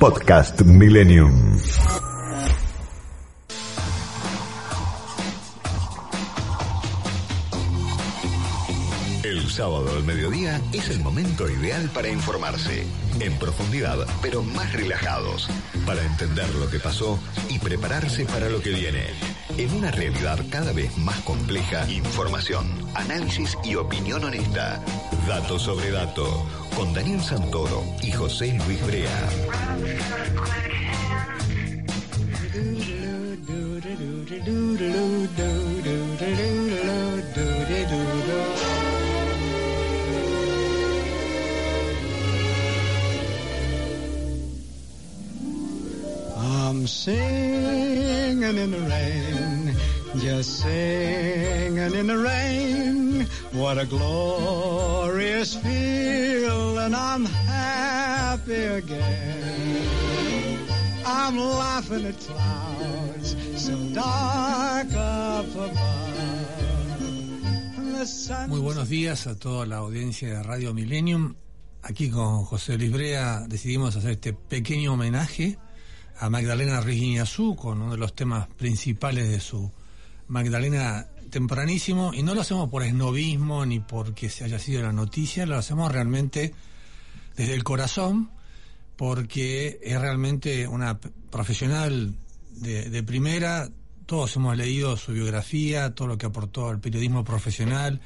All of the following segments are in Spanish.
Podcast Millennium. El sábado al mediodía es el momento ideal para informarse, en profundidad, pero más relajados, para entender lo que pasó y prepararse para lo que viene. En una realidad cada vez más compleja, información, análisis y opinión honesta. Dato sobre dato, con Daniel Santoro y José Luis Brea. I'm singing in the rain, just singing in the rain. What a glorious feeling, I'm happy again. I'm laughing at clouds so dark up above. The sun Muy buenos días a toda la audiencia de Radio Millennium. Aquí con José Luis Brea decidimos hacer este pequeño homenaje a Magdalena Ruiz Iñazú con uno de los temas principales de su Magdalena tempranísimo y no lo hacemos por esnovismo ni porque se haya sido la noticia, lo hacemos realmente desde el corazón porque es realmente una profesional de, de primera, todos hemos leído su biografía, todo lo que aportó al periodismo profesional,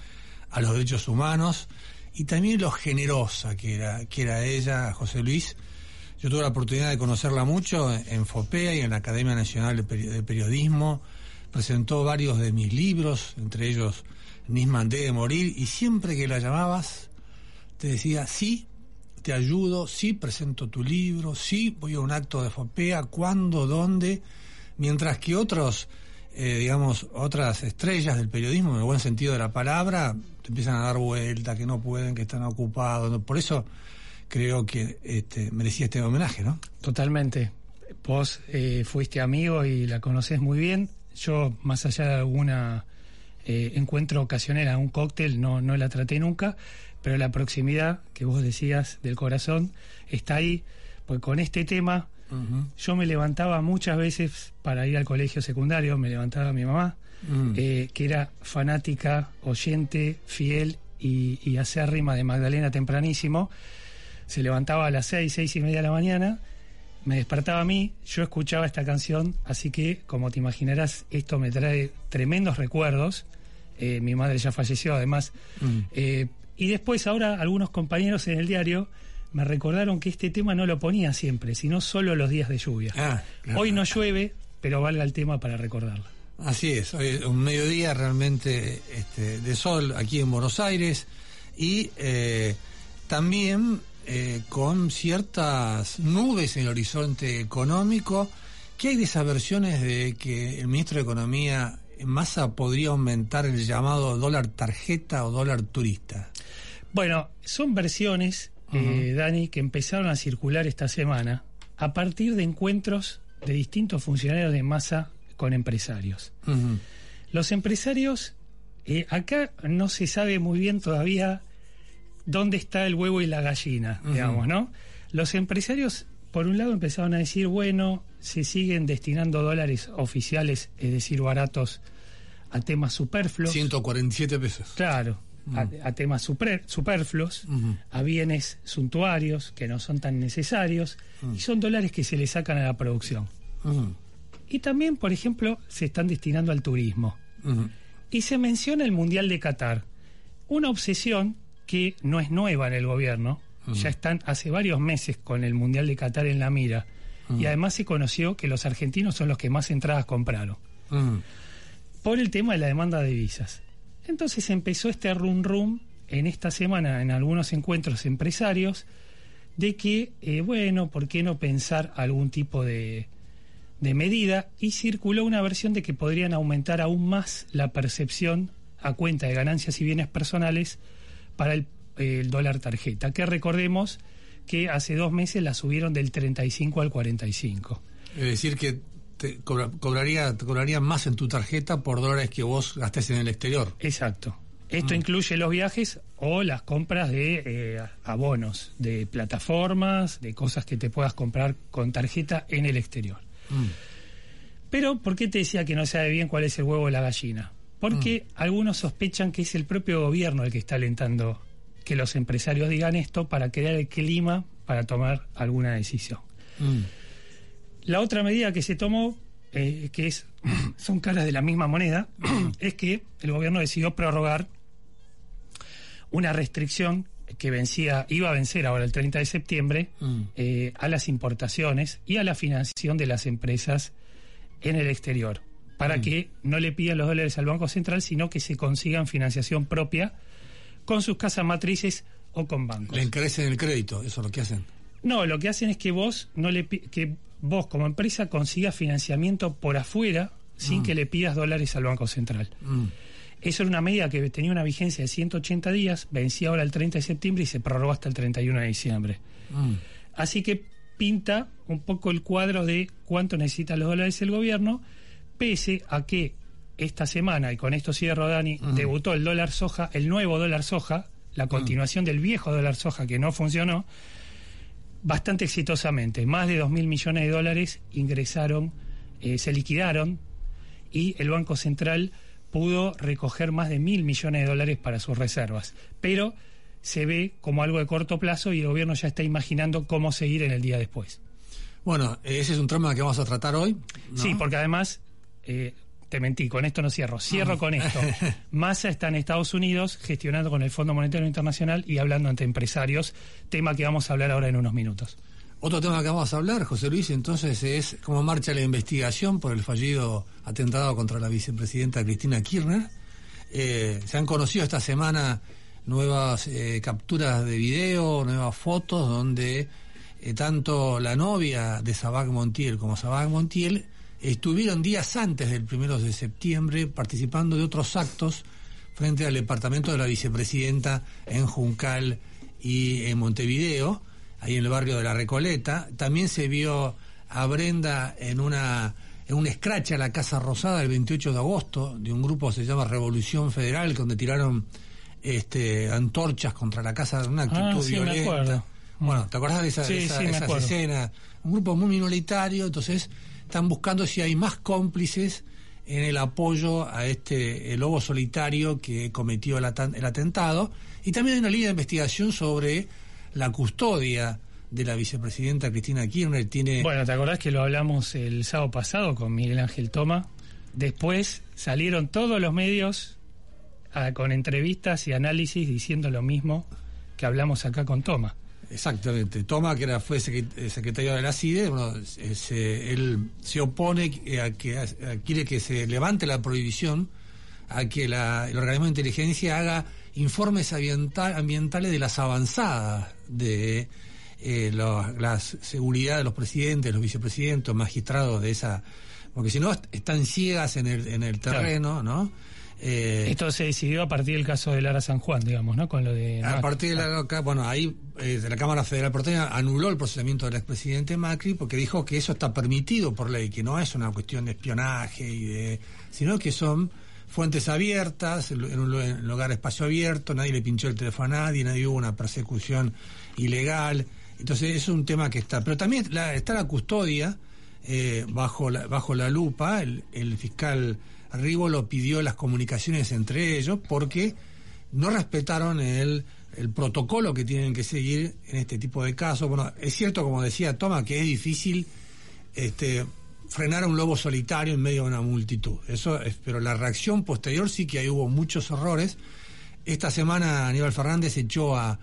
a los derechos humanos y también lo generosa que era, que era ella, José Luis. Yo tuve la oportunidad de conocerla mucho en FOPEA y en la Academia Nacional de Periodismo. Presentó varios de mis libros, entre ellos Nisman de morir, y siempre que la llamabas te decía, sí, te ayudo, sí, presento tu libro, sí, voy a un acto de FOPEA, cuándo, dónde, mientras que otros, eh, digamos, otras estrellas del periodismo, en el buen sentido de la palabra, te empiezan a dar vuelta, que no pueden, que están ocupados. Por eso creo que este, merecía este homenaje, ¿no? Totalmente. Vos eh, fuiste amigo y la conocés muy bien. Yo, más allá de alguna eh, encuentro ocasional, un cóctel, no, no la traté nunca, pero la proximidad que vos decías del corazón está ahí, porque con este tema yo me levantaba muchas veces para ir al colegio secundario, me levantaba mi mamá, Mm. eh, que era fanática, oyente, fiel y, y acérrima de Magdalena tempranísimo. Se levantaba a las seis, seis y media de la mañana, me despertaba a mí, yo escuchaba esta canción, así que, como te imaginarás, esto me trae tremendos recuerdos. Eh, mi madre ya falleció, además. Mm. Eh, y después, ahora, algunos compañeros en el diario me recordaron que este tema no lo ponía siempre, sino solo los días de lluvia. Ah, claro. Hoy no llueve, pero valga el tema para recordarla. Así es, hoy es un mediodía realmente este, de sol aquí en Buenos Aires y eh, también eh, con ciertas nubes en el horizonte económico. ¿Qué hay de esas versiones de que el ministro de Economía, Massa, podría aumentar el llamado dólar tarjeta o dólar turista? Bueno, son versiones, eh, Dani, que empezaron a circular esta semana a partir de encuentros de distintos funcionarios de masa con empresarios. Los empresarios, eh, acá no se sabe muy bien todavía dónde está el huevo y la gallina, digamos, ¿no? Los empresarios, por un lado, empezaron a decir, bueno, se siguen destinando dólares oficiales, es decir, baratos, a temas superfluos. 147 pesos. Claro, a, a temas super- superfluos, a bienes suntuarios que no son tan necesarios, y son dólares que se le sacan a la producción. Ujú. Y también, por ejemplo, se están destinando al turismo. Y se menciona el Mundial de Qatar, una obsesión que no es nueva en el gobierno, ya están hace varios meses con el Mundial de Qatar en la mira, y además se conoció que los argentinos son los que más entradas compraron. Por el tema de la demanda de visas. Entonces empezó este rum rum en esta semana en algunos encuentros empresarios de que, eh, bueno, ¿por qué no pensar algún tipo de, de medida? Y circuló una versión de que podrían aumentar aún más la percepción a cuenta de ganancias y bienes personales para el, el dólar tarjeta, que recordemos que hace dos meses la subieron del 35 al 45. Es decir, que te cobra- cobraría, te cobrarían más en tu tarjeta por dólares que vos gastés en el exterior. Exacto. Esto incluye los viajes o las compras de eh, abonos, de plataformas, de cosas que te puedas comprar con tarjeta en el exterior. Pero, ¿por qué te decía que no sabe bien cuál es el huevo o la gallina? Porque algunos sospechan que es el propio gobierno el que está alentando que los empresarios digan esto para crear el clima para tomar alguna decisión. Mm. La otra medida que se tomó, eh, que es son caras de la misma moneda, es que el gobierno decidió prorrogar una restricción que vencía, iba a vencer ahora el 30 de septiembre, Mm. eh, a las importaciones y a la financiación de las empresas en el exterior, para que no le pidan los dólares al Banco Central, sino que se consigan financiación propia con sus casas matrices o con bancos. Le encarecen el crédito, eso es lo que hacen. No, lo que hacen es que vos no le que vos como empresa consigas financiamiento por afuera sin que le pidas dólares al Banco Central. Mm. Eso era una medida que tenía una vigencia de 180 días, vencía ahora el 30 de septiembre y se prorrogó hasta el 31 de diciembre. Mm. Así que pinta un poco el cuadro de cuánto necesita los dólares el gobierno, pese a que esta semana, y con esto cierro Dani, debutó el dólar soja, el nuevo dólar soja, la continuación del viejo dólar soja que no funcionó, bastante exitosamente. Más de 2 mil millones de dólares ingresaron, eh, se liquidaron y el Banco Central pudo recoger más de mil millones de dólares para sus reservas. Pero se ve como algo de corto plazo y el gobierno ya está imaginando cómo seguir en el día después. Bueno, ese es un tema que vamos a tratar hoy. ¿no? Sí, porque además, eh, te mentí, con esto no cierro, cierro con esto. Massa está en Estados Unidos gestionando con el Fondo Monetario Internacional y hablando ante empresarios, tema que vamos a hablar ahora en unos minutos. Otro tema que vamos a hablar, José Luis, entonces es cómo marcha la investigación por el fallido atentado contra la vicepresidenta Cristina Kirchner. Eh, se han conocido esta semana nuevas eh, capturas de video, nuevas fotos donde eh, tanto la novia de Sabac Montiel como Sabac Montiel estuvieron días antes del primero de septiembre participando de otros actos frente al departamento de la vicepresidenta en Juncal y en Montevideo, ahí en el barrio de la Recoleta. También se vio a Brenda en una en un scratch a la Casa Rosada el 28 de agosto de un grupo que se llama Revolución Federal, donde tiraron este, antorchas contra la casa, una actitud Ah, sí, me violenta. Bueno, ¿te acordás de esa, Sí, esa- sí, acuerdo. escenas? Un grupo muy minoritario, entonces están buscando si hay más cómplices en el apoyo a este lobo solitario que cometió el, atan- el atentado. Y también hay una línea de investigación sobre la custodia de la vicepresidenta Cristina Kirchner. Tiene Bueno, ¿te acordás que lo hablamos el sábado pasado con Miguel Ángel Toma? Después salieron todos los medios con entrevistas y análisis diciendo lo mismo que hablamos acá con Toma. Exactamente. Toma, que era, fue eh, secretario de la CIDE, bueno, eh, se- él se opone eh, a que a- quiere que se levante la prohibición a que la- el organismo de inteligencia haga informes ambiental- ambientales de las avanzadas de eh, lo- la seguridad de los presidentes, los vicepresidentes, magistrados de esa... Porque si no, est- están ciegas en el, en el Claro. terreno, ¿no? Eh, Esto se decidió a partir del caso de Lara San Juan, digamos, ¿no? Con lo de... a partir de la loca- bueno, ahí eh, de la Cámara Federal Porteña anuló el procesamiento del expresidente Macri porque dijo que eso está permitido por ley, que no es una cuestión de espionaje y de, sino que son fuentes abiertas, en en un lugar espacio abierto, nadie le pinchó el teléfono a nadie, nadie hubo una persecución ilegal. Entonces es un tema que está. Pero también la- está la custodia eh, bajo, la, bajo la lupa. El, el fiscal Rívolo pidió las comunicaciones entre ellos porque no respetaron el, el protocolo que tienen que seguir en este tipo de casos. Bueno, es cierto, como decía Toma, que es difícil este, frenar a un lobo solitario en medio de una multitud. Eso es, pero la reacción posterior sí que ahí hubo muchos errores. Esta semana Aníbal Fernández echó a,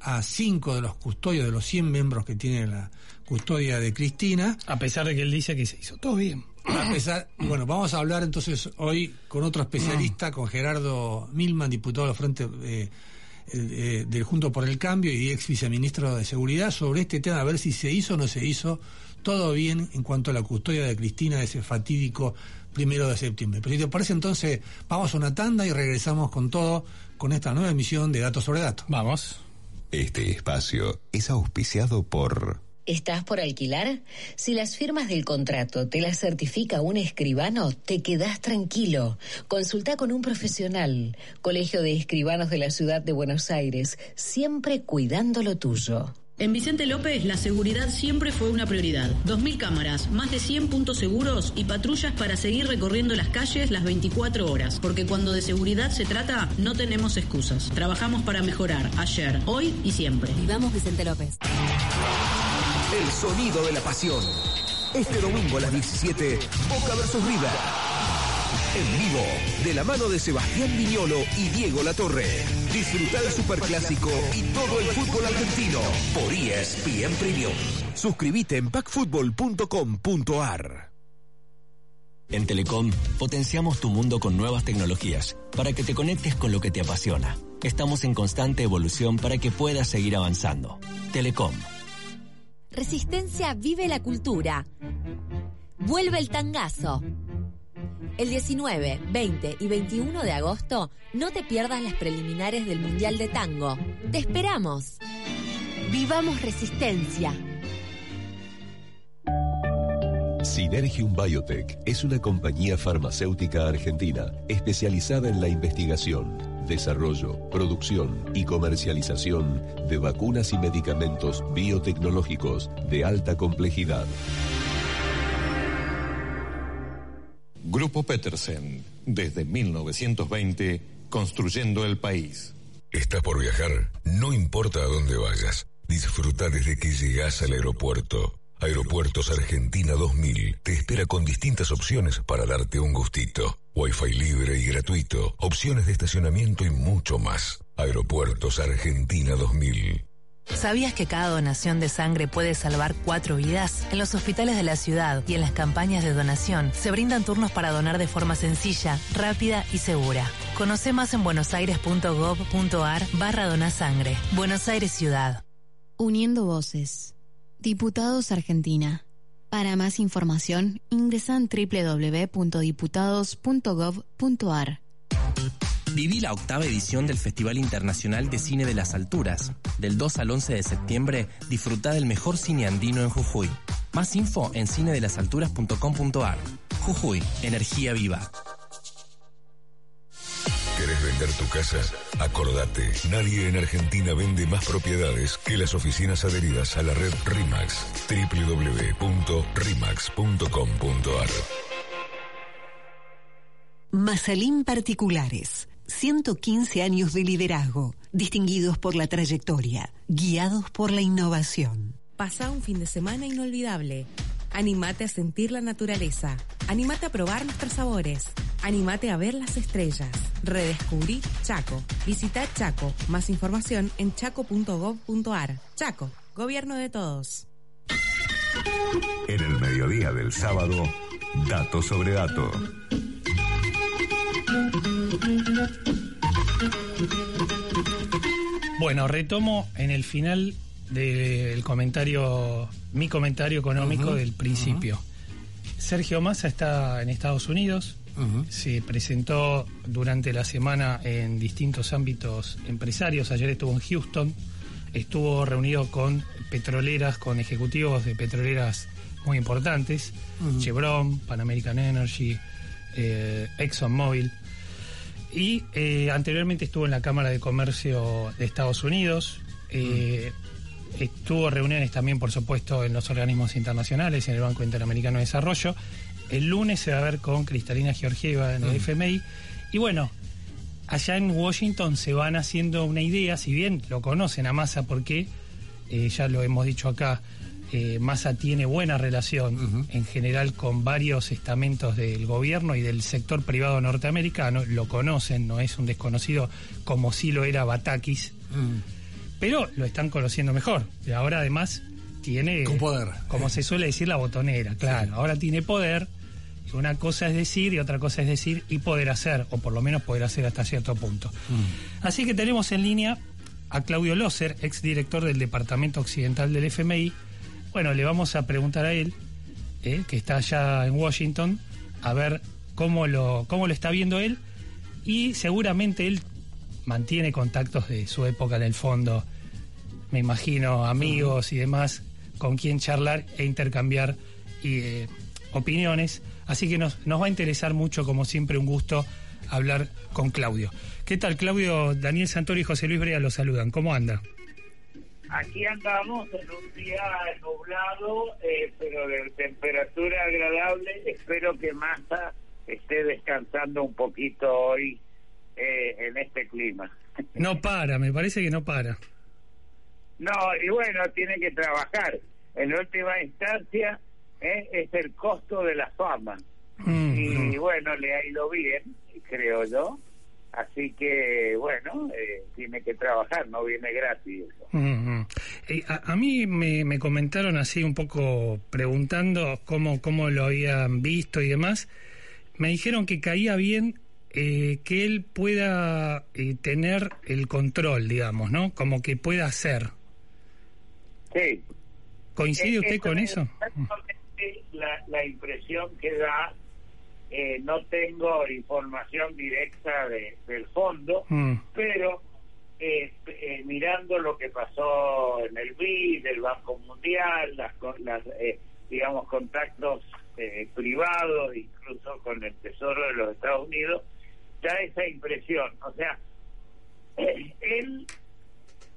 a cinco de los custodios, de los 100 miembros que tiene la custodia de Cristina. A pesar de que él dice que se hizo todo bien. A pesar, bueno, vamos a hablar entonces hoy con otro especialista, con Gerardo Milman, diputado del Frente eh, eh, del Junto por el Cambio y ex viceministro de Seguridad sobre este tema, a ver si se hizo o no se hizo todo bien en cuanto a la custodia de Cristina de ese fatídico primero de septiembre. Pero si te parece entonces, vamos a una tanda y regresamos con todo, con esta nueva emisión de Datos sobre Datos. Vamos. Este espacio es auspiciado por... ¿Estás por alquilar? Si las firmas del contrato te las certifica un escribano, te quedás tranquilo. Consulta con un profesional. Colegio de Escribanos de la Ciudad de Buenos Aires, siempre cuidando lo tuyo. En Vicente López la seguridad siempre fue una prioridad. 2.000 cámaras, más de 100 puntos seguros y patrullas para seguir recorriendo las calles las 24 horas. Porque cuando de seguridad se trata, no tenemos excusas. Trabajamos para mejorar ayer, hoy y siempre. Vivamos Vicente López. El sonido de la pasión. Este domingo a las 17, Boca versus River. En vivo, de la mano de Sebastián Viñolo y Diego Latorre. Disfruta el superclásico y todo el fútbol argentino por ESPN Premium. Suscríbete en packfootball.com.ar. En Telecom potenciamos tu mundo con nuevas tecnologías para que te conectes con lo que te apasiona. Estamos en constante evolución para que puedas seguir avanzando. Telecom. Resistencia vive la cultura. Vuelve el tangazo. El 19, 20 y 21 de agosto no te pierdas las preliminares del Mundial de Tango. Te esperamos. Vivamos Resistencia. Synergium Biotech es una compañía farmacéutica argentina especializada en la investigación, desarrollo, producción y comercialización de vacunas y medicamentos biotecnológicos de alta complejidad. Grupo Petersen, desde 1920, construyendo el país. ¿Estás por viajar? No importa a dónde vayas. Disfruta desde que llegas al aeropuerto. Aeropuertos Argentina 2000 te espera con distintas opciones para darte un gustito. Wi-Fi libre y gratuito, opciones de estacionamiento y mucho más. Aeropuertos Argentina 2000. ¿Sabías que cada donación de sangre puede salvar cuatro vidas? En los hospitales de la ciudad y en las campañas de donación se brindan turnos para donar de forma sencilla, rápida y segura. Conoce más en buenosaires.gov.ar barra donasangre. Buenos Aires Ciudad. Uniendo voces. Diputados Argentina. Para más información, ingresan www.diputados.gov.ar. Viví la octava edición del Festival Internacional de Cine de las Alturas. Del 2 al 11 de septiembre, disfruta del mejor cine andino en Jujuy. Más info en cinedelasalturas.com.ar. Jujuy, energía viva. ¿Querés vender tu casa? Acordate, nadie en Argentina vende más propiedades que las oficinas adheridas a la red RIMAX. www.rimax.com.ar Mazalín Particulares. 115 años de liderazgo, distinguidos por la trayectoria, guiados por la innovación. Pasa un fin de semana inolvidable. Animate a sentir la naturaleza. Animate a probar nuestros sabores. Animate a ver las estrellas. Redescubrí Chaco. Visita Chaco. Más información en chaco.gov.ar. Chaco, gobierno de todos. En el mediodía del sábado, dato sobre dato. Bueno, retomo en el final del comentario, mi comentario económico del principio. Sergio Massa está en Estados Unidos, se presentó durante la semana en distintos ámbitos empresarios, ayer estuvo en Houston, estuvo reunido con petroleras, con ejecutivos de petroleras muy importantes, Chevron, Pan American Energy, eh, ExxonMobil. Y eh, anteriormente estuvo en la Cámara de Comercio de Estados Unidos. eh, Estuvo reuniones también, por supuesto, en los organismos internacionales, en el Banco Interamericano de Desarrollo. El lunes se va a ver con Cristalina Georgieva en el Mm. FMI. Y bueno, allá en Washington se van haciendo una idea, si bien lo conocen a Massa porque, eh, ya lo hemos dicho acá, eh, Massa tiene buena relación en general con varios estamentos del gobierno y del sector privado norteamericano, lo conocen, no es un desconocido como sí lo era Batakis, pero lo están conociendo mejor. Y ahora además tiene... Con poder. Como se suele decir, la botonera, claro. Ahora tiene poder. Una cosa es decir y otra cosa es decir y poder hacer, o por lo menos poder hacer hasta cierto punto. Así que tenemos en línea a Claudio Loser, exdirector del Departamento Occidental del FMI. Bueno, le vamos a preguntar a él, eh, que está allá en Washington, a ver cómo lo, cómo lo está viendo él. Y seguramente él mantiene contactos de su época en el fondo, me imagino, amigos y demás, con quien charlar e intercambiar y, eh, opiniones. Así que nos, nos va a interesar mucho, como siempre, un gusto hablar con Claudio. ¿Qué tal, Claudio? Daniel Santori y José Luis Brea lo saludan. ¿Cómo anda? Aquí andamos en un día nublado, eh, pero de temperatura agradable. Espero que Massa esté descansando un poquito hoy eh, en este clima. No para, me parece que no para. No, y bueno, tiene que trabajar. En última instancia, eh, es el costo de la fama. Mm, y bueno, le ha ido bien, creo yo. Así que, bueno, eh, tiene que trabajar, no viene gratis. eso. Mm, mm. Eh, a, a mí me, me comentaron así un poco preguntando cómo, cómo lo habían visto y demás. Me dijeron que caía bien eh, que él pueda eh, tener el control, digamos, ¿no? Como que pueda hacer. Sí. ¿Coincide Eh, usted con es eso? La, la impresión que da, eh, no tengo información directa de- del fondo, Mm. pero eh, eh, mirando lo que pasó en el BID, el Banco Mundial, las, las digamos, contactos eh, privados, incluso con el Tesoro de los Estados Unidos, da esa impresión. O sea, él,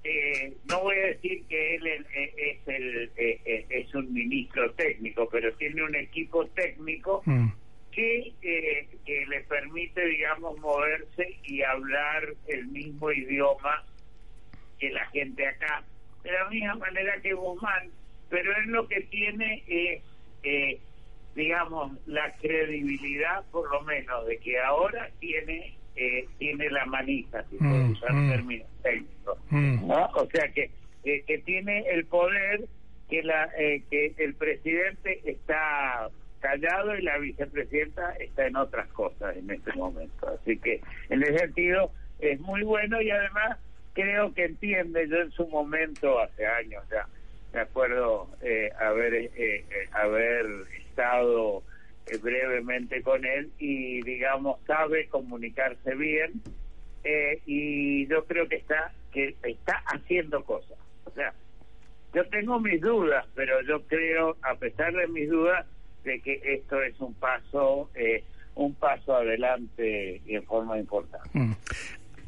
eh, no voy a decir que él es, es el, eh, eh, es un ministro técnico, pero tiene un equipo técnico Mm. que, eh, que le permite, digamos, moverse y hablar el mismo idioma que la gente acá, de la misma manera que Guzmán, pero él lo que tiene es, eh, digamos, la credibilidad, por lo menos, de que ahora tiene eh, tiene la manija, si puedo Mm, usar mm. términos técnicos, Mm. ¿no? O sea que, eh, que tiene el poder que la eh, que el presidente está callado y la vicepresidenta está en otras cosas en este momento. Así que en ese sentido es muy bueno y además creo que entiende, yo en su momento, hace años ya, me acuerdo eh, haber, eh, eh, haber estado eh, brevemente con él y digamos sabe comunicarse bien eh, y yo creo que está que está haciendo cosas. O sea, yo tengo mis dudas, pero yo creo, a pesar de mis dudas, de que esto es un paso, eh, un paso adelante y en forma importante. Mm.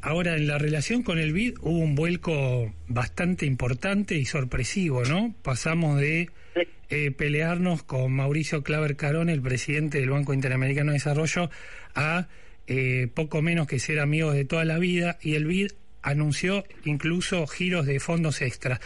Ahora, en la relación con el BID hubo un vuelco bastante importante y sorpresivo, ¿no? Pasamos de eh, pelearnos con Mauricio Claver Carón, el presidente del Banco Interamericano de Desarrollo, a eh, poco menos que ser amigos de toda la vida, y el BID anunció incluso giros de fondos extra.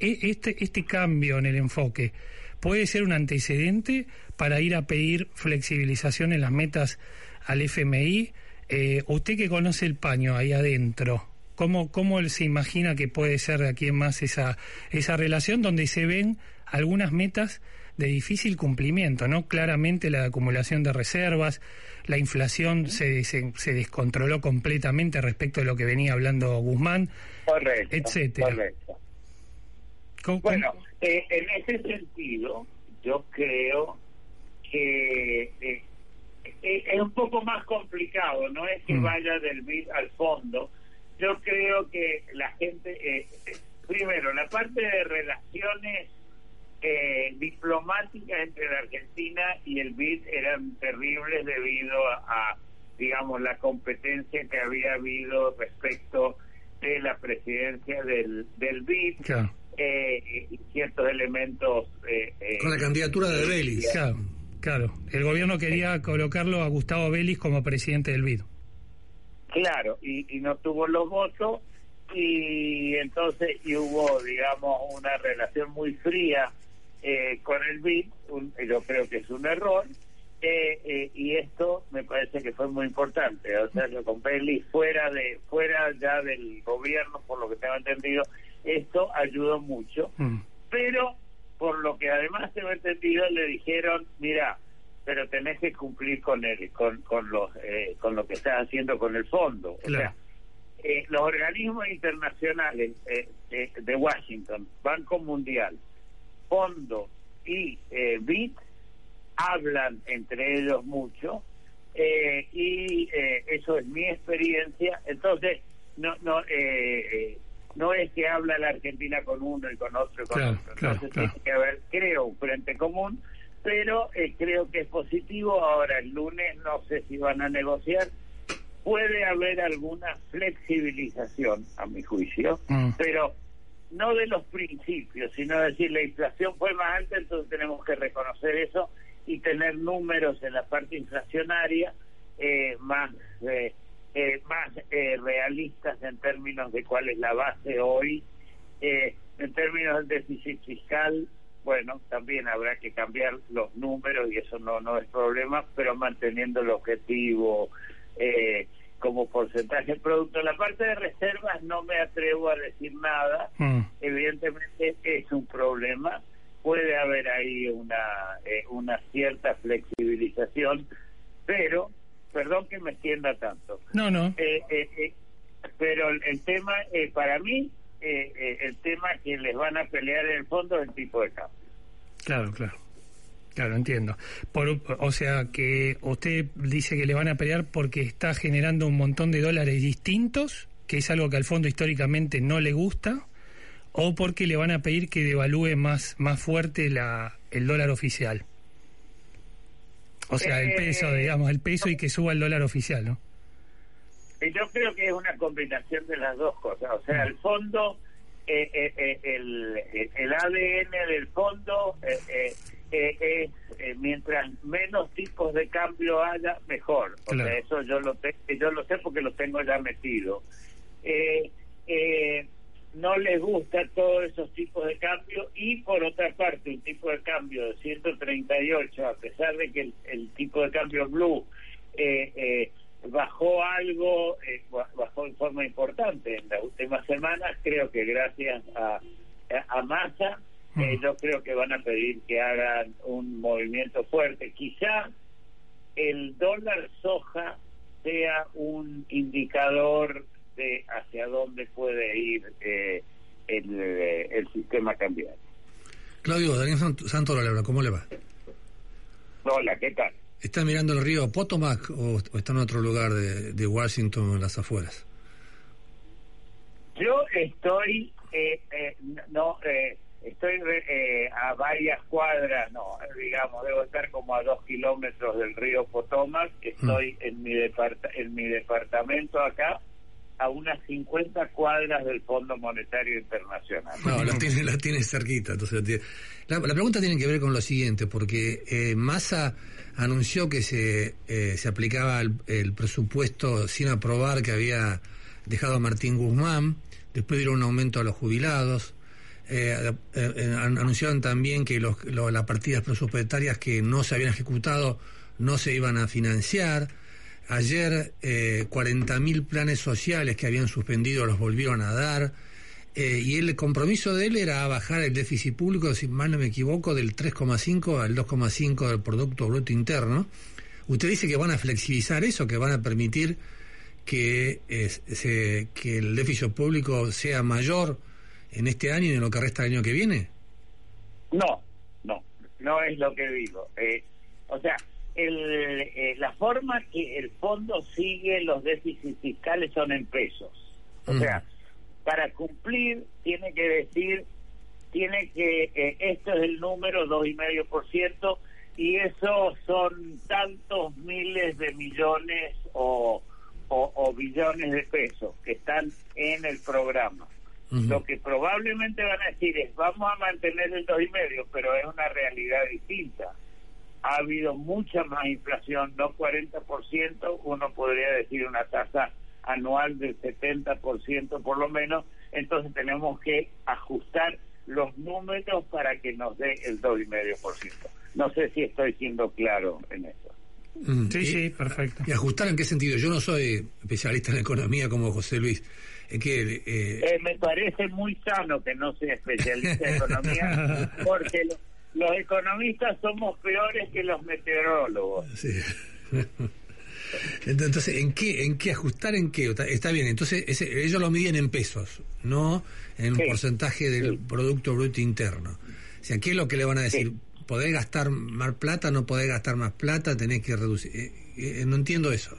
E- Este, este cambio en el enfoque puede ser un antecedente para ir a pedir flexibilización en las metas al FMI. Eh, usted que conoce el paño ahí adentro, ¿cómo, ¿cómo él se imagina que puede ser de aquí en más esa, esa relación donde se ven algunas metas de difícil cumplimiento, ¿no? Claramente la acumulación de reservas, la inflación se, se, se descontroló completamente respecto de lo que venía hablando Guzmán, Correcto. etcétera. correcto. ¿Cómo- Bueno, eh, en ese sentido, yo creo que eh, eh, es un poco más complicado, no es que Mm. vaya del BID al fondo. Yo creo que la gente, eh, primero, la parte de relaciones eh, diplomáticas entre la Argentina y el BID eran terribles debido a, a, digamos, la competencia que había habido respecto de la presidencia del, del BID Claro. eh, y ciertos elementos. eh, eh, Con la candidatura de Vélez. Claro, claro. El gobierno quería colocarlo a Gustavo Vélez como presidente del BID. Claro, y, y no tuvo los votos y entonces y hubo, digamos, una relación muy fría eh, con el BID, un- yo creo que es un error, eh, eh, y esto me parece que fue muy importante, o sea, con Bailey fuera de fuera ya del gobierno, por lo que tengo entendido, esto ayudó mucho, Mm. pero por lo que además tengo entendido le dijeron, mira, pero tenés que cumplir con él, con, con los, eh, con lo que estás haciendo con el fondo, o sea, eh, los organismos internacionales eh, eh, de Washington, Banco Mundial, Fondo y eh, BIT, hablan entre ellos mucho eh, y eh, eso es mi experiencia. Entonces, no no eh, no es que habla la Argentina con uno y con otro y con Claro, otro. Entonces claro. tiene que haber, creo, un frente común, pero creo que es positivo. Ahora, el lunes no sé si van a negociar. Puede haber alguna flexibilización, a mi juicio, Mm. pero no de los principios, sino decir la inflación fue más alta, entonces tenemos que reconocer eso y tener números en la parte inflacionaria eh, más eh, eh, más eh, realistas en términos de cuál es la base hoy. Eh, en términos del déficit fiscal, bueno, también habrá que cambiar los números y eso no, no es problema, pero manteniendo el objetivo eh, como porcentaje del producto. La parte de reservas no me atrevo a decir nada. Mm. Evidentemente es un problema. Puede haber ahí una, eh, una cierta flexibilización, pero, perdón que me extienda tanto. No, no. Eh, eh, eh, pero el, tema, eh, para mí, el tema que les van a pelear en el fondo es el tipo de cambio. Claro, claro. Claro, entiendo. Por, o sea, que usted dice que le van a pelear porque está generando un montón de dólares distintos, que es algo que al fondo históricamente no le gusta, o porque le van a pedir que devalúe más, más fuerte la, el dólar oficial. O sea, el Eh, peso, digamos, el peso y que suba el dólar oficial, ¿no? Yo creo que es una combinación de las dos cosas. O sea, el fondo, eh, eh, eh, el, eh, el ADN del fondo eh, eh, es mientras menos tipos de cambio haya, mejor. O sea, eso yo lo, te- yo lo sé porque lo tengo ya metido. Eh, eh, no les gusta todos esos tipos de cambio y por otra parte un tipo de cambio de 138 a pesar de que el, el tipo de cambio blue eh, bajó algo eh, ba- bajó en forma importante en las últimas semanas creo que gracias a a, a Massa eh, yo creo que van a pedir que hagan un movimiento fuerte quizá el dólar soja sea un indicador de hacia dónde puede ir eh, el, eh, el sistema cambiario. Claudio, Daniel Sant- Santos le habla, ¿cómo le va? Hola, ¿qué tal? ¿Está mirando el río Potomac o, o está en otro lugar de, de Washington, en las afueras? Yo estoy, eh, eh, no, eh, estoy eh, a varias cuadras, no, digamos, debo estar como a dos kilómetros del río Potomac. Estoy en mi en mi departamento acá a unas 50 cuadras del Fondo Monetario Internacional. No, la tiene, la tiene cerquita. Entonces la, tiene- la, la pregunta tiene que ver con lo siguiente, porque eh, Massa anunció que se, eh, se aplicaba el, el presupuesto sin aprobar que había dejado Martín Guzmán, después dieron un aumento a los jubilados, eh, eh, eh, an- anunciaron también que los, lo- las partidas presupuestarias que no se habían ejecutado no se iban a financiar. Ayer eh, 40.000 planes sociales que habían suspendido los volvieron a dar. Eh, y el compromiso de él era bajar el déficit público, si mal no me equivoco, del 3,5 al 2,5 del Producto Bruto Interno. Usted dice que van a flexibilizar eso, que van a permitir que, eh, se- que el déficit público sea mayor en este año y en lo que resta del año que viene. No, no, no es lo que digo. Eh, o sea, el, eh, la forma que el fondo sigue los déficits fiscales son en pesos. O sea, para cumplir tiene que decir, tiene que, eh, esto es el número, dos y medio por ciento, y eso son tantos miles de millones o, o, o billones de pesos que están en el programa. Lo que probablemente van a decir es vamos a mantener el dos y medio, pero es una realidad distinta. Ha habido mucha más inflación, no 40%, uno podría decir una tasa anual del 70% por lo menos, entonces tenemos que ajustar los números para que nos dé el dos y medio por ciento. No sé si estoy siendo claro en eso. Mm, Sí, y- sí, perfecto. ¿Y ajustar en qué sentido? Yo no soy especialista en economía como José Luis. Que eh, Eh, me parece muy sano que no sea especialista en economía, porque lo- los economistas somos peores que los meteorólogos. Sí. Entonces, ¿en qué, en qué ajustar en qué? Está bien, entonces ese, ellos lo miden en pesos, no en un porcentaje del Producto Bruto Interno. O sea, ¿qué es lo que le van a decir? ¿Podés gastar más plata? ¿No podés gastar más plata? ¿Tenés que reducir? Eh, eh, no entiendo eso.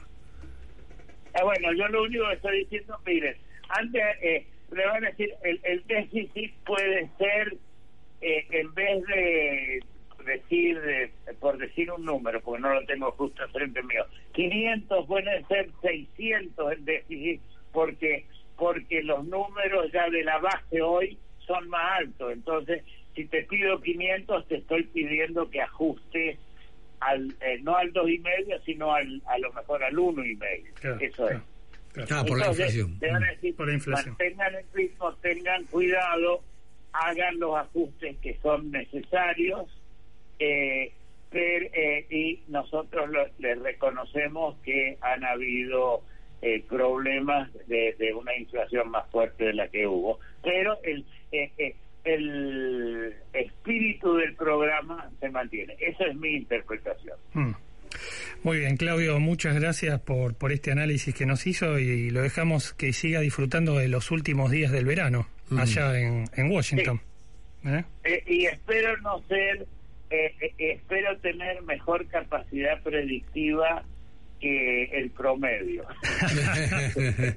Ah, bueno, yo lo único que estoy diciendo, miren, antes eh, le van a decir, el, el déficit puede ser, en vez de decir, por decir un número, porque no lo tengo justo frente mío, 500 pueden ser 600 el déficit, porque porque los números ya de la base hoy son más altos. Entonces, si te pido 500, te estoy pidiendo que ajustes al, eh, no al dos y medio, sino al, a lo mejor al uno y medio. Eso es. Ah, por la inflación. Te van a decir, por la inflación. mantengan el ritmo, tengan cuidado, hagan los ajustes que son necesarios eh, eh, y nosotros les reconocemos que han habido eh, problemas de, una inflación más fuerte de la que hubo. Pero el, eh, eh, el espíritu del programa se mantiene. Esa es mi interpretación. Hmm. Muy bien, Claudio, muchas gracias por, por este análisis que nos hizo y lo dejamos que siga disfrutando de los últimos días del verano hmm. allá en, en Washington. y espero no ser, espero tener mejor capacidad predictiva el promedio.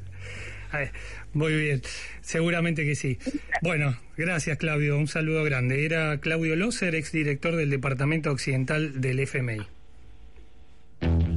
Muy bien, seguramente que sí. Bueno, gracias Claudio, un saludo grande. Era Claudio Loser, exdirector del Departamento Occidental del FMI. Thank you.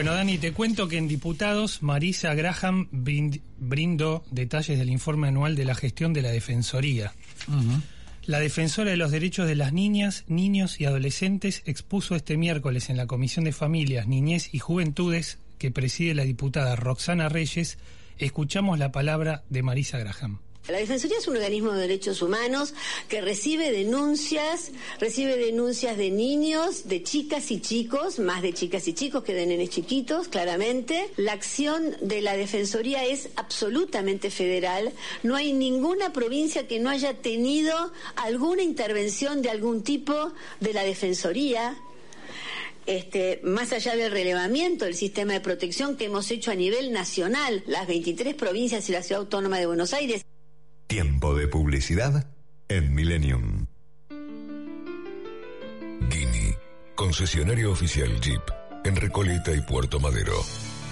Bueno, Dani, te cuento que en Diputados, Marisa Graham brind- brindó detalles del informe anual de la gestión de la Defensoría. La defensora de los derechos de las niñas, niños y adolescentes expuso este miércoles en la Comisión de Familias, Niñez y Juventudes que preside la diputada Roxana Reyes. Escuchamos la palabra de Marisa Graham. La Defensoría es un organismo de derechos humanos que recibe denuncias, recibe denuncias de niños, de chicas y chicos, más de chicas y chicos que de nenes chiquitos, claramente. La acción de la Defensoría es absolutamente federal. No hay ninguna provincia que no haya tenido alguna intervención de algún tipo de la Defensoría. Este, más allá del relevamiento del sistema de protección que hemos hecho a nivel nacional, las 23 provincias y la Ciudad Autónoma de Buenos Aires. Tiempo de publicidad en Millennium. Guini, concesionario oficial Jeep en Recoleta y Puerto Madero.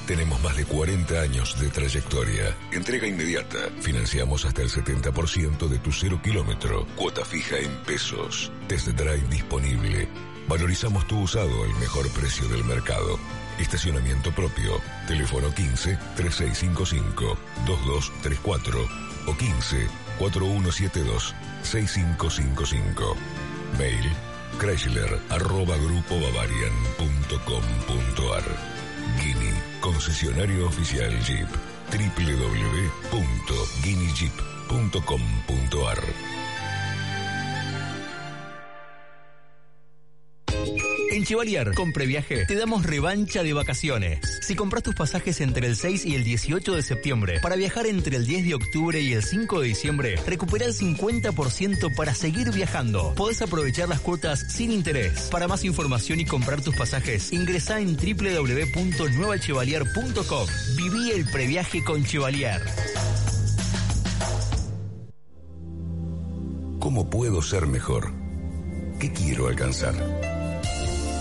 Tenemos más de 40 años de trayectoria. Entrega inmediata. Financiamos hasta el 70% de tu cero kilómetro. Cuota fija en pesos. Test drive disponible. Valorizamos tu usado al mejor precio del mercado. Estacionamiento propio. Teléfono 15 3655 2234 o 15 4172 6555. Mail Chrysler arroba grupo bavarian.com.ar Guini, concesionario oficial Jeep www.guinijeep.com.ar En Chevalier, con Previaje, te damos revancha de vacaciones. Si compras tus pasajes entre el 6 y el 18 de septiembre, para viajar entre el 10 de octubre y el 5 de diciembre, recupera el 50% para seguir viajando. Podés aprovechar las cuotas sin interés. Para más información y comprar tus pasajes, ingresa en www.nuevachevalier.com. Viví el previaje con Chevalier. ¿Cómo puedo ser mejor? ¿Qué quiero alcanzar?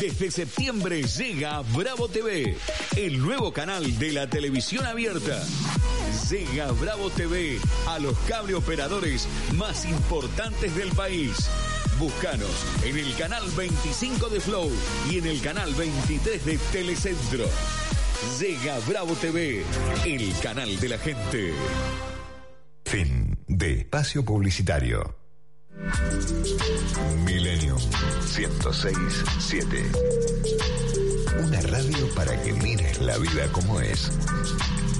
Desde septiembre llega Bravo TV, el nuevo canal de la televisión abierta. Llega Bravo TV a los cable operadores más importantes del país. Búscanos en el canal 25 de Flow y en el canal 23 de Telecentro. Llega Bravo TV, el canal de la gente. Fin de espacio publicitario. Millennium 1067. Una radio para que mires la vida como es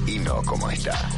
y no como está.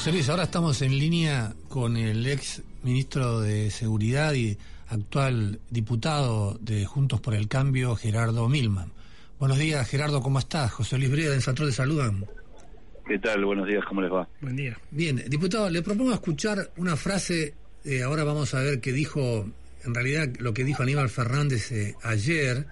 José Luis, ahora estamos en línea con el ex ministro de Seguridad y actual diputado de Juntos por el Cambio, Gerardo Milman. Buenos días, Gerardo, ¿cómo estás? José Luis Brea de Santró te saludan. ¿Qué tal? Buenos días, ¿cómo les va? Buen día. Bien, diputado, le propongo escuchar una frase, eh, ahora vamos a ver qué dijo, en realidad lo que dijo Aníbal Fernández eh, ayer,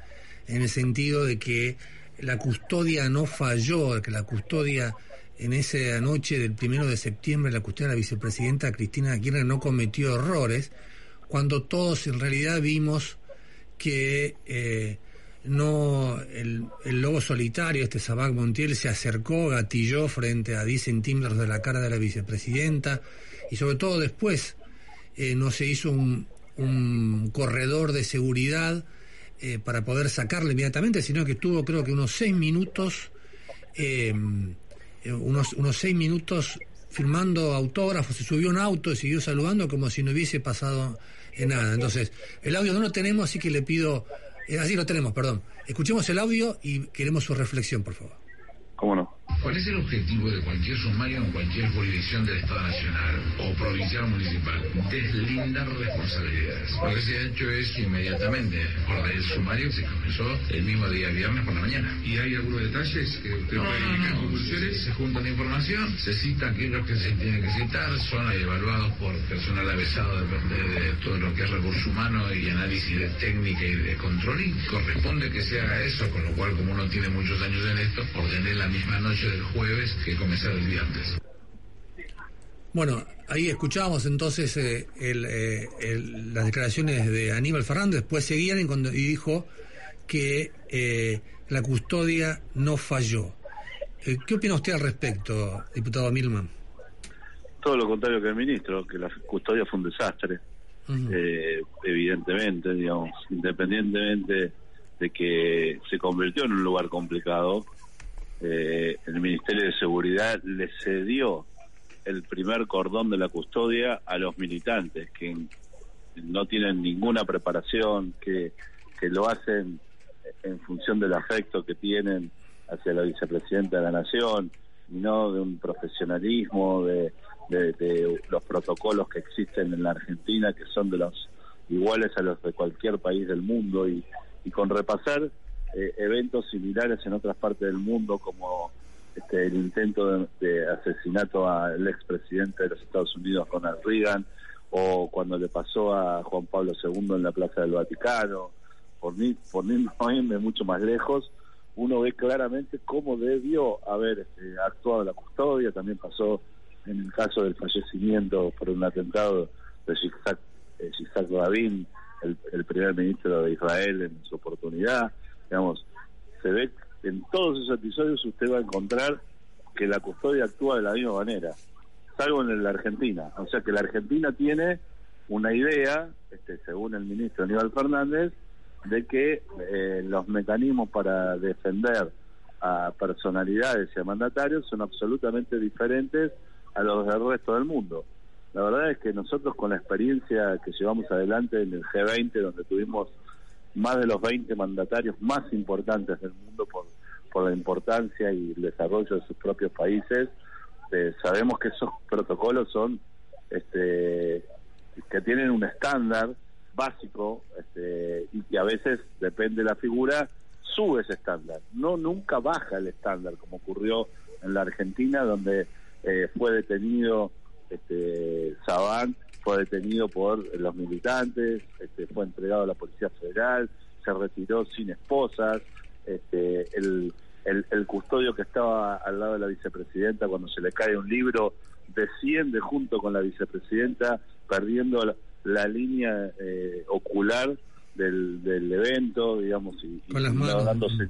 en el sentido de que la custodia no falló, que la custodia en esa noche del primero de septiembre, la custodia de la vicepresidenta Cristina Kirchner no cometió errores, cuando todos en realidad vimos que eh, no el, lobo solitario, este Sabac Montiel, se acercó, gatilló frente a 10 centímetros de la cara de la vicepresidenta y sobre todo después eh, no se hizo un, corredor de seguridad eh, para poder sacarle inmediatamente, sino que estuvo creo que unos seis minutos, unos, unos seis minutos firmando autógrafos, se subió un auto y siguió saludando como si no hubiese pasado eh, nada. Entonces, el audio no lo tenemos, así que le pido, eh, así lo tenemos, perdón. Escuchemos el audio y queremos su reflexión, por favor. ¿Cómo no? ¿Cuál es el objetivo de cualquier sumario en cualquier jurisdicción del Estado Nacional o provincial o municipal? Deslindar responsabilidades. Lo que se ha hecho es inmediatamente, por el sumario se comenzó el mismo día viernes por la mañana. ¿Y hay algunos detalles que usted puede indicar conclusiones? Se junta la información, se cita aquellos que se tienen que citar, son evaluados por personal avesado de, de todo lo que es recurso humano y análisis de técnica y de control y corresponde que se haga eso, con lo cual como uno tiene muchos años en esto, ordené la misma noche del jueves que comenzar el día antes. Bueno, ahí escuchábamos entonces eh, el, eh, el- las declaraciones de Aníbal Fernández, después seguían y, cuando, y dijo que eh, la custodia no falló. Eh, ¿Qué opina usted al respecto, diputado Milman? Todo lo contrario que el ministro, que la custodia fue un desastre, eh, evidentemente, digamos, independientemente de que se convirtió en un lugar complicado, eh, el Ministerio de Seguridad le cedió el primer cordón de la custodia a los militantes, que no tienen ninguna preparación, que, que lo hacen en función del afecto que tienen hacia la vicepresidenta de la Nación, y no de un profesionalismo, de, de- de los protocolos que existen en la Argentina, que son de los iguales a los de cualquier país del mundo, y, y con repasar eh, eventos similares en otras partes del mundo, como este, el intento de, asesinato al expresidente de los Estados Unidos, Ronald Reagan, o cuando le pasó a Juan Pablo II en la Plaza del Vaticano, por ni, por ni no irme mucho más lejos, uno ve claramente cómo debió haber este, actuado la custodia, también pasó en el caso del fallecimiento por un atentado de Yitzhak, eh, Rabin, el, el primer ministro de Israel en su oportunidad, digamos, se ve en todos esos episodios usted va a encontrar que la custodia actúa de la misma manera, salvo en la Argentina. O sea que la Argentina tiene una idea, este, según el ministro Aníbal Fernández, de que eh, los mecanismos para defender a personalidades y a mandatarios son absolutamente diferentes a los del resto del mundo. La verdad es que nosotros con la experiencia que llevamos adelante en el G20, donde tuvimos más de los 20 mandatarios más importantes del mundo por, por la importancia y el desarrollo de sus propios países, eh, sabemos que esos protocolos son este, que tienen un estándar básico este, y que a veces depende de la figura sube ese estándar. No nunca baja el estándar como ocurrió en la Argentina donde eh, fue detenido este Sabán fue detenido por los militantes este, fue entregado a la policía federal se retiró sin esposas este, el, el, el custodio que estaba al lado de la vicepresidenta cuando se le cae un libro desciende junto con la vicepresidenta perdiendo la, la línea eh, ocular del, del evento, digamos, y, y Con las no manos. dándose,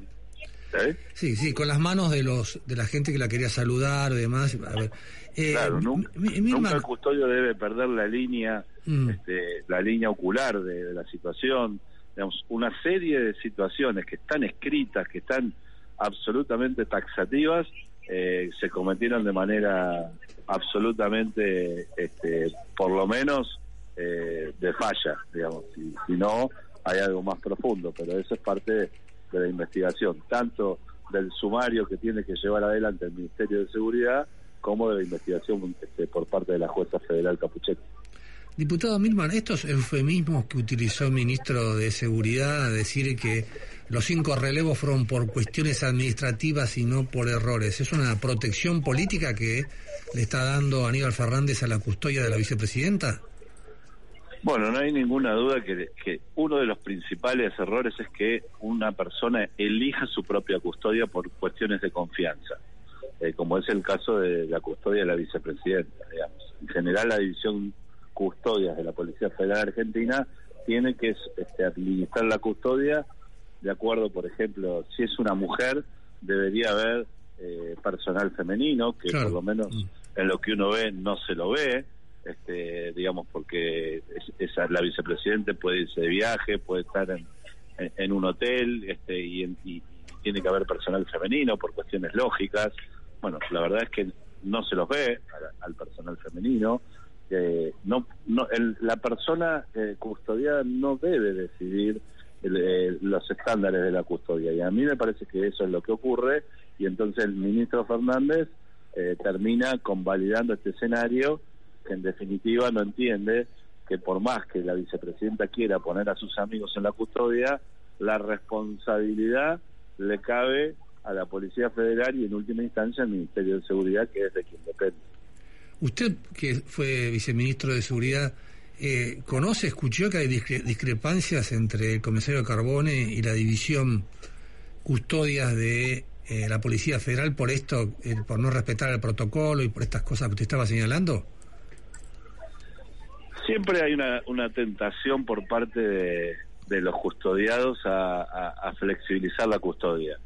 Sí, sí, con las manos de los de la gente que la quería saludar y demás. A ver, eh, claro, nunca el custodio debe perder la línea, Mm. este, la línea ocular de, de la situación. Digamos, una serie de situaciones que están escritas, que están absolutamente taxativas, eh, se cometieron de manera absolutamente, este, por lo menos, eh, de falla, digamos. Si, si no, hay algo más profundo, pero eso es parte de, de la investigación, tanto del sumario que tiene que llevar adelante el Ministerio de Seguridad, como de la investigación este, por parte de la jueza federal Capuchetti. Diputado Milman, estos eufemismos que utilizó el ministro de Seguridad a decir que los cinco relevos fueron por cuestiones administrativas y no por errores, ¿es una protección política que le está dando Aníbal Fernández a la custodia de la vicepresidenta? Bueno, no hay ninguna duda que, que uno de los principales errores es que una persona elija su propia custodia por cuestiones de confianza, eh, como es el caso de la custodia de la vicepresidenta. Digamos. En general, la división custodias de la Policía Federal Argentina tiene que este, administrar la custodia de acuerdo, por ejemplo, si es una mujer, debería haber eh, personal femenino, que Claro. por lo menos en lo que uno ve no se lo ve, este, digamos, porque es- esa, la vicepresidente puede irse de viaje, puede estar en, en- en un hotel este, y, en- y tiene que haber personal femenino por cuestiones lógicas. Bueno, la verdad es que no se los ve al, al personal femenino. Eh, no, el- la persona eh, custodiada no debe decidir el- eh, los estándares de la custodia y a mí me parece que eso es lo que ocurre y entonces el ministro Fernández eh, termina convalidando este escenario que en definitiva no entiende que por más que la vicepresidenta quiera poner a sus amigos en la custodia, la responsabilidad le cabe a la Policía Federal y en última instancia al Ministerio de Seguridad, que es de quien depende. Usted, que fue viceministro de Seguridad, eh, ¿conoce, escuchó que hay discre- discrepancias entre el comisario Carbone y la división custodias de eh, la Policía Federal por esto, eh, por no respetar el protocolo y por estas cosas que usted estaba señalando? Siempre hay una, una tentación por parte de, de los custodiados a, a- a flexibilizar la custodia.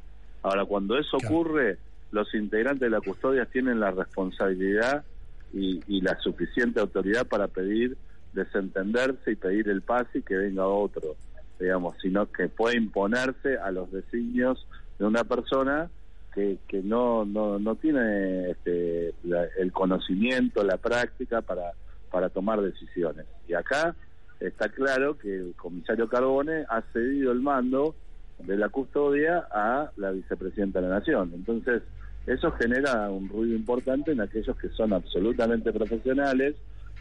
Ahora, cuando eso ocurre, los integrantes de la custodia tienen la responsabilidad y, y la suficiente autoridad para pedir desentenderse y pedir el pase y que venga otro, digamos, sino que puede imponerse a los designios de una persona que, que no, no, no tiene este, la- el conocimiento, la práctica para, para tomar decisiones. Y acá está claro que el comisario Carbone ha cedido el mando de la custodia a la vicepresidenta de la Nación. Entonces, eso genera un ruido importante en aquellos que son absolutamente profesionales,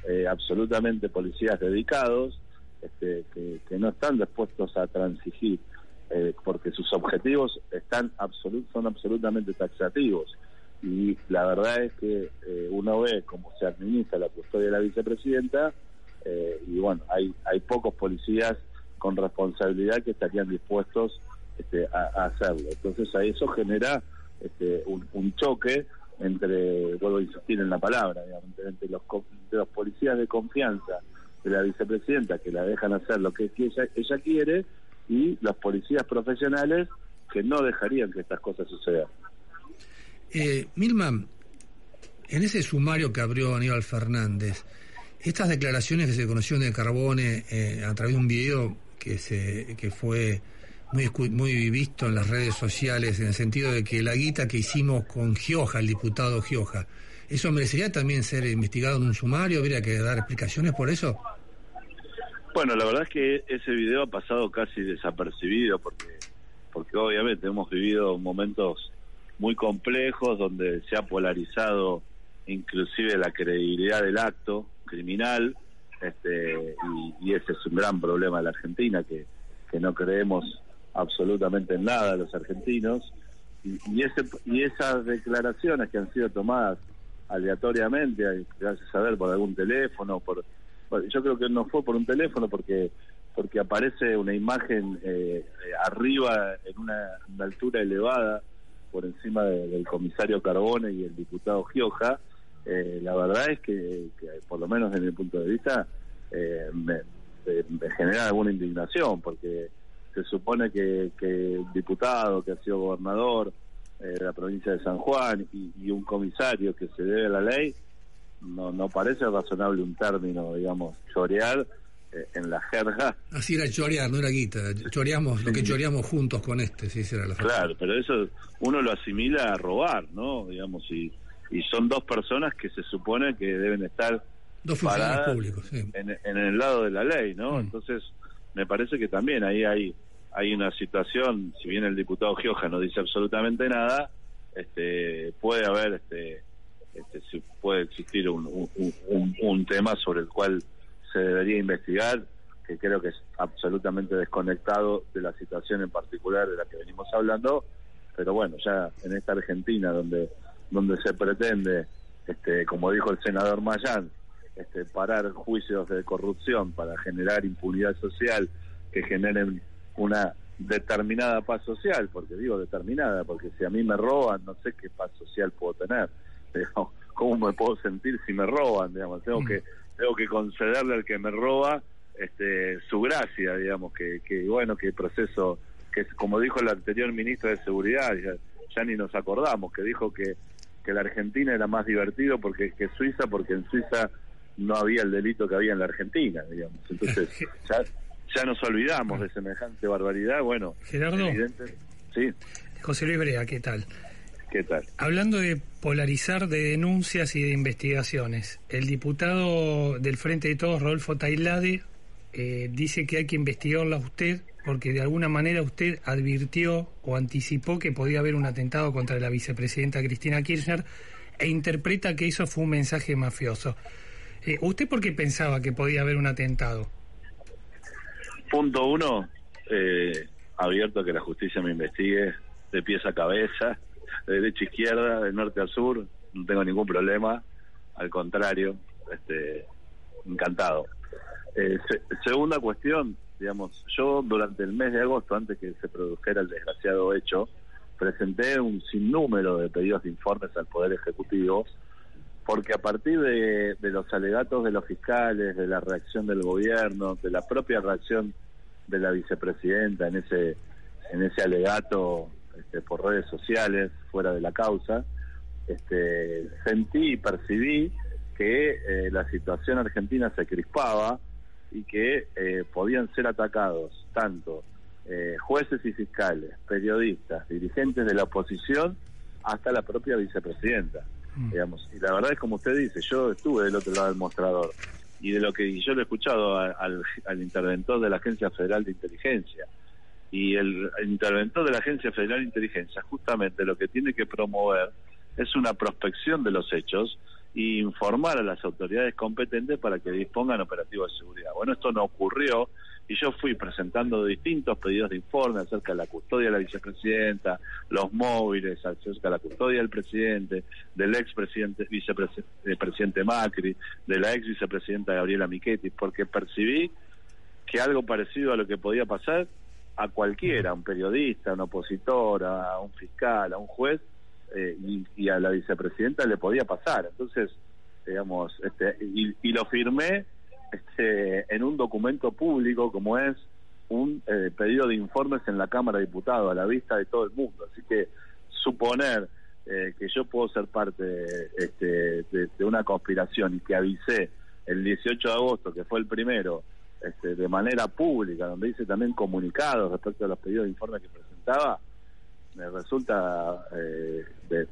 eh, absolutamente policías dedicados, este, que, no están dispuestos a transigir, eh, porque sus objetivos están absolut, son absolutamente taxativos. Y la verdad es que eh, uno ve cómo se administra la custodia de la vicepresidenta, eh, y bueno, hay, hay pocos policías con responsabilidad que estarían dispuestos este, a, hacerlo. Entonces, a eso genera este, un, choque entre, vuelvo a insistir en la palabra, digamos, entre, los, entre los policías de confianza de la vicepresidenta que la dejan hacer lo que ella quiere y los policías profesionales que no dejarían que estas cosas sucedan. Eh, Milman, en ese sumario que abrió Aníbal Fernández, estas declaraciones que se conocieron de Carbone eh, a través de un video que, se, que fue muy, muy visto en las redes sociales, en el sentido de que la guita que hicimos con Gioja, el diputado Gioja, ¿eso merecería también ser investigado en un sumario? ¿Habría que dar explicaciones por eso? Bueno, la verdad es que ese video ha pasado casi desapercibido porque, porque obviamente hemos vivido momentos muy complejos donde se ha polarizado inclusive la credibilidad del acto criminal este, y, y ese es un gran problema de la Argentina que, que no creemos absolutamente en nada los argentinos. Y, y ese y esas declaraciones que han sido tomadas aleatoriamente gracias a ver por algún teléfono por bueno, yo creo que no fue por un teléfono porque porque aparece una imagen eh, eh, arriba en una, altura elevada por encima de- del comisario Carbone y el diputado Gioja. Eh, la verdad es que, que, por lo menos desde mi punto de vista eh, me, eh, me genera alguna indignación porque se supone que, que el diputado que ha sido gobernador eh, de la provincia de San Juan y, y un comisario que se debe a la ley, no, no parece razonable un término, digamos, chorear eh, en la jerga. Así era chorear, no era guita. Choreamos lo que choreamos juntos con este, sí, esa era la. Claro, pero eso uno lo asimila a robar, ¿no? Digamos, y, y son dos personas que se supone que deben estar Dos funcionarios públicos, sí. en, en el lado de la ley, ¿no? Entonces, me parece que también ahí hay hay una situación, si bien el diputado Gioja no dice absolutamente nada, este puede haber este este si puede existir un, un, tema sobre el cual se debería investigar que creo que es absolutamente desconectado de la situación en particular de la que venimos hablando pero bueno ya en esta Argentina donde donde se pretende este como dijo el senador Mayán este parar juicios de corrupción para generar impunidad social que generen una determinada paz social, porque digo determinada, porque si a mí me roban, no sé qué paz social puedo tener. Digamos, ¿Cómo me puedo sentir si me roban? Digamos, tengo que tengo que concederle al que me roba este su gracia, digamos, que, que bueno, que el proceso, que como dijo el anterior ministro de Seguridad, ya, ya ni nos acordamos, que dijo que, que la Argentina era más divertido porque que Suiza, porque en Suiza no había el delito que había en la Argentina, digamos. Entonces, ya, ya nos olvidamos de semejante barbaridad. Bueno, Gerardo. evidente- sí, José Luis Brea, ¿qué tal? ¿qué tal? Hablando de polarizar de denuncias y de investigaciones, el diputado del Frente de Todos, Rodolfo Tailade, eh, dice que hay que investigarla a usted porque de alguna manera usted advirtió o anticipó que podía haber un atentado contra la vicepresidenta Cristina Kirchner e interpreta que eso fue un mensaje mafioso. Eh, ¿Usted por qué pensaba que podía haber un atentado? Punto uno, eh, abierto a que la justicia me investigue de pies a cabeza, de derecha a izquierda, de norte a sur, no tengo ningún problema, al contrario, este, encantado. Eh, se- segunda cuestión, digamos, yo durante el mes de agosto, antes que se produjera el desgraciado hecho, presenté un sinnúmero de pedidos de informes al Poder Ejecutivo, porque a partir de, de los alegatos de los fiscales, de la reacción del gobierno, de la propia reacción de la vicepresidenta en ese en ese alegato este, por redes sociales fuera de la causa, este, sentí y percibí que eh, la situación argentina se crispaba y que eh, podían ser atacados tanto eh, jueces y fiscales, periodistas, dirigentes de la oposición, hasta la propia vicepresidenta. Digamos. Y la verdad es como usted dice, yo estuve del otro lado del mostrador y de lo que yo lo he escuchado al, al interventor de la Agencia Federal de Inteligencia. Y el, el interventor de la Agencia Federal de Inteligencia justamente lo que tiene que promover es una prospección de los hechos y informar a las autoridades competentes para que dispongan operativos de seguridad. Bueno, esto no ocurrió y yo fui presentando distintos pedidos de informe acerca de la custodia de la vicepresidenta, los móviles acerca de la custodia del presidente, del expresidente vicepresidente Macri, de la ex vicepresidenta Gabriela Michetti, porque percibí que algo parecido a lo que podía pasar a cualquiera, a un periodista, a un opositor, a un fiscal, a un juez, eh, y, y a la vicepresidenta le podía pasar. Entonces, digamos, este, y, y lo firmé este, en un documento público como es un eh, pedido de informes en la Cámara de Diputados a la vista de todo el mundo. Así que suponer eh, que yo puedo ser parte este, de, de una conspiración y que avisé el 18 de agosto, que fue el primero, este, de manera pública, donde hice también comunicados respecto a los pedidos de informes que presentaba, me resulta eh, de-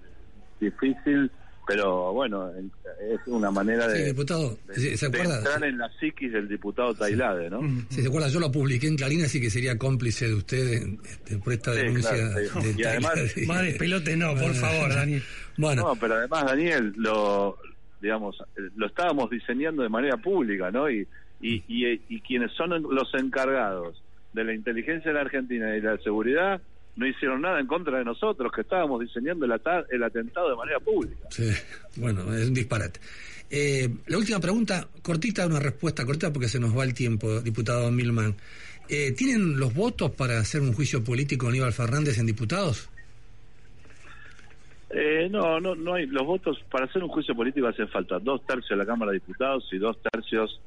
difícil, pero bueno, en- es una manera de, Sí, diputado, de- ¿se- de acuerda? entrar en la psiquis del diputado Tailade, ¿no? Si se acuerda, yo lo publiqué en Clarín, así que sería cómplice de usted en- este, por esta Sí, denuncia. claro, sí. de Y además- Taylor. Más despelote no, por favor, Daniel. Bueno, No, pero además, Daniel, lo digamos, eh, lo estábamos diseñando de manera pública, ¿no? Y, y, y, y quienes son los encargados de la inteligencia en la Argentina y de la seguridad no hicieron nada en contra de nosotros, que estábamos diseñando el, ata- el atentado de manera pública. sí, bueno, es un disparate. Eh, la última pregunta, cortita, una respuesta cortita porque se nos va el tiempo, diputado Milman. Eh, ¿Tienen los votos para hacer un juicio político a Aníbal Fernández en diputados? Eh, no, no, no hay. Los votos para hacer un juicio político hacen falta dos tercios de la Cámara de Diputados y dos tercios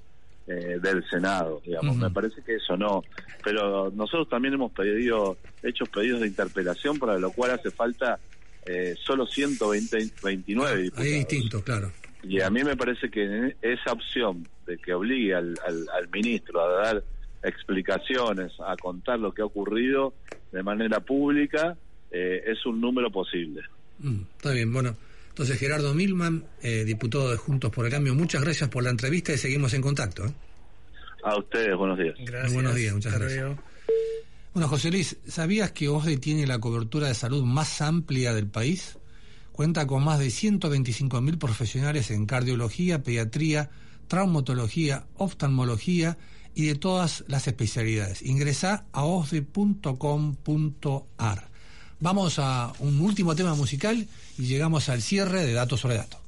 eh, del Senado, digamos. Me parece que eso no. Pero nosotros también hemos pedido, hecho pedidos de interpelación, para lo cual hace falta eh, solo 129 Ahí diputados. es distinto, claro. Y a mí me parece que esa opción de que obligue al, al, al ministro a dar explicaciones, a contar lo que ha ocurrido de manera pública, eh, es un número posible. Mm, está bien, bueno. Entonces, Gerardo Milman, eh, diputado de Juntos por el Cambio, muchas gracias por la entrevista y seguimos en contacto. ¿eh? A ustedes, buenos días. Muy buenos días, muchas gracias. Bueno, José Luis, ¿sabías que OSDE tiene la cobertura de salud más amplia del país? Cuenta con más de 125.000 profesionales en cardiología, pediatría, traumatología, oftalmología y de todas las especialidades. Ingresa a osde.com.ar. Vamos a un último tema musical y llegamos al cierre de Datos sobre Datos.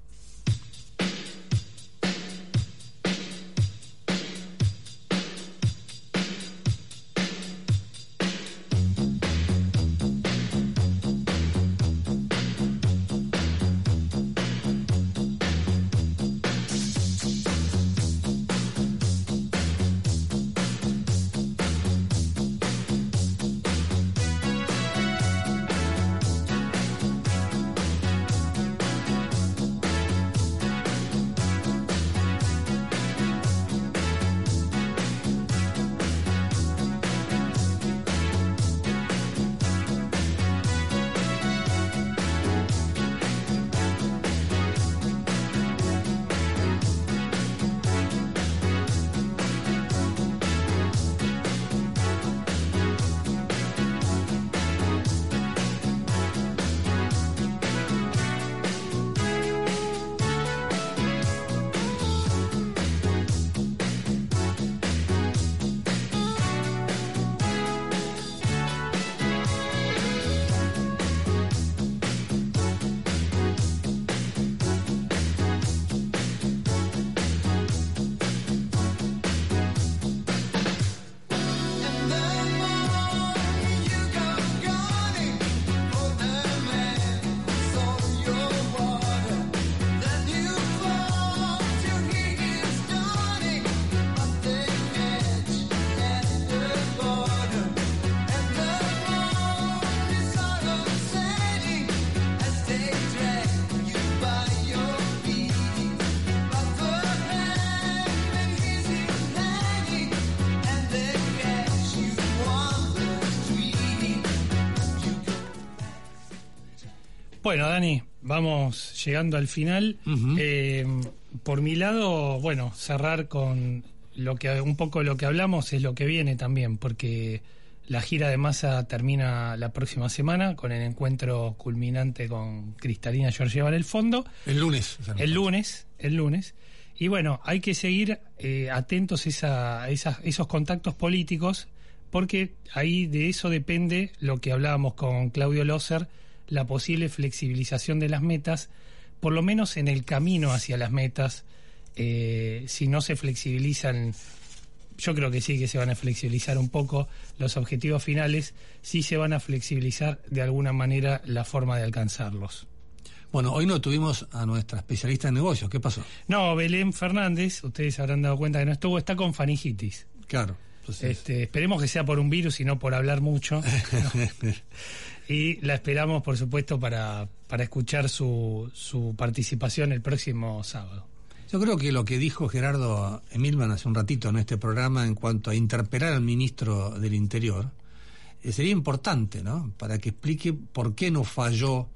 Bueno, Dani, vamos llegando al final. Eh, por mi lado, bueno, cerrar con lo que un poco lo que hablamos es lo que viene también, porque la gira de masa termina la próxima semana con el encuentro culminante con Cristalina Georgieva en el fondo. El lunes. El lunes, el lunes. Y bueno, hay que seguir eh, atentos esa, a esas- esos contactos políticos, porque ahí de eso depende lo que hablábamos con Claudio Loser, la posible flexibilización de las metas, por lo menos en el camino hacia las metas, eh, si no se flexibilizan, yo creo que sí que se van a flexibilizar un poco los objetivos finales, sí se van a flexibilizar de alguna manera la forma de alcanzarlos. Bueno, hoy no tuvimos a nuestra especialista en negocios. ¿Qué pasó? No, Belén Fernández, ustedes habrán dado cuenta que no estuvo, está con faringitis. Claro. Este, esperemos que sea por un virus y no por hablar mucho. y la esperamos, por supuesto, para, para escuchar su, su participación el próximo sábado. Yo creo que lo que dijo Gerardo Emilman hace un ratito en este programa en cuanto a interpelar al ministro del Interior eh, sería importante, ¿no? Para que explique por qué no falló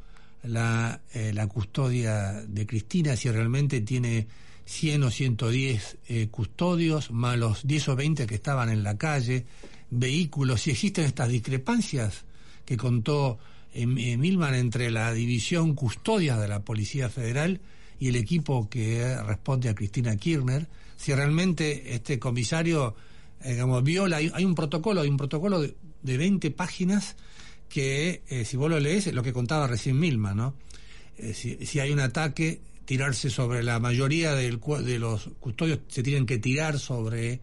la, eh, la custodia de Cristina, si realmente tiene 100 o 110 eh, custodios, más los 10 o 20 que estaban en la calle, vehículos, si existen estas discrepancias que contó eh, Milman entre la división custodias de la Policía Federal y el equipo que responde a Cristina Kirchner, si realmente este comisario, eh, digamos, viola, hay, un protocolo, hay un protocolo de, de 20 páginas que, eh, si vos lo lees, es lo que contaba recién Milman, ¿no? Eh, si, si hay un ataque, tirarse sobre la mayoría del de los custodios, se tienen que tirar sobre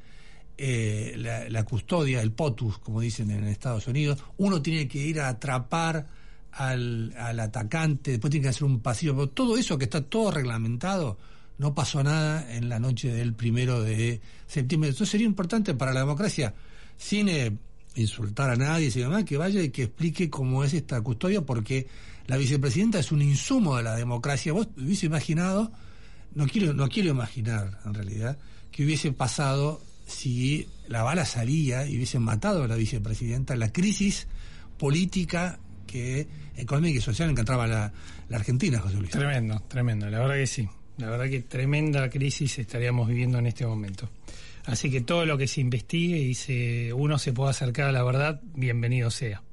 eh, la, la custodia, el POTUS, como dicen en Estados Unidos. Uno tiene que ir a atrapar al, al atacante, después tiene que hacer un pasillo. Pero Todo eso que está todo reglamentado, no pasó nada en la noche del primero de septiembre. Entonces sería importante para la democracia, sin eh, insultar a nadie, sino más que vaya y que explique cómo es esta custodia, porque la vicepresidenta es un insumo de la democracia. Vos hubiese imaginado, no quiero, no quiero imaginar en realidad, que hubiese pasado si la bala salía y hubiesen matado a la vicepresidenta, la crisis política que económica y social encontraba la, Argentina, José Luis. Tremendo, tremendo, la verdad que sí. La verdad que tremenda crisis estaríamos viviendo en este momento. Así que todo lo que se investigue y se, uno se pueda acercar a la verdad, bienvenido sea.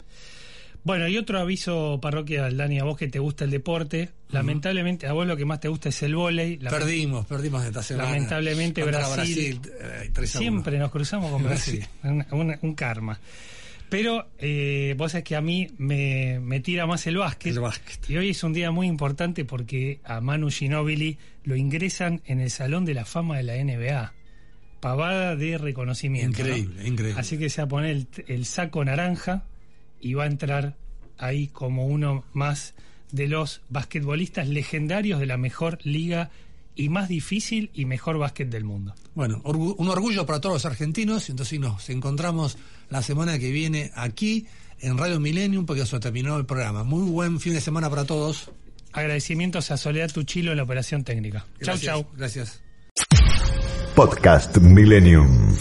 Bueno, y otro aviso parroquial, Dani, a vos que te gusta el deporte. Lamentablemente, a vos lo que más te gusta es el vóley. Perdimos, perdimos esta semana. Lamentablemente Brasil, eh, siempre nos cruzamos con Brasil. un, un- un karma. Pero eh, vos sabés que a mí me, me tira más el básquet. Y hoy es un día muy importante porque a Manu Ginóbili lo ingresan en el Salón de la Fama de la NBA. Pavada de reconocimiento. ¿no? Increíble, increíble. Así que se va a poner el, el saco naranja y va a entrar ahí como uno más de los basquetbolistas legendarios de la mejor liga y más difícil y mejor básquet del mundo. Bueno, orgu- un orgullo para todos los argentinos. Entonces nos encontramos la semana que viene aquí en Radio Millennium porque eso terminó el programa. Muy buen fin de semana para todos. Agradecimientos a Soledad Tuchilo en la operación técnica. Chau, Gracias, chau. Gracias. Podcast Millennium.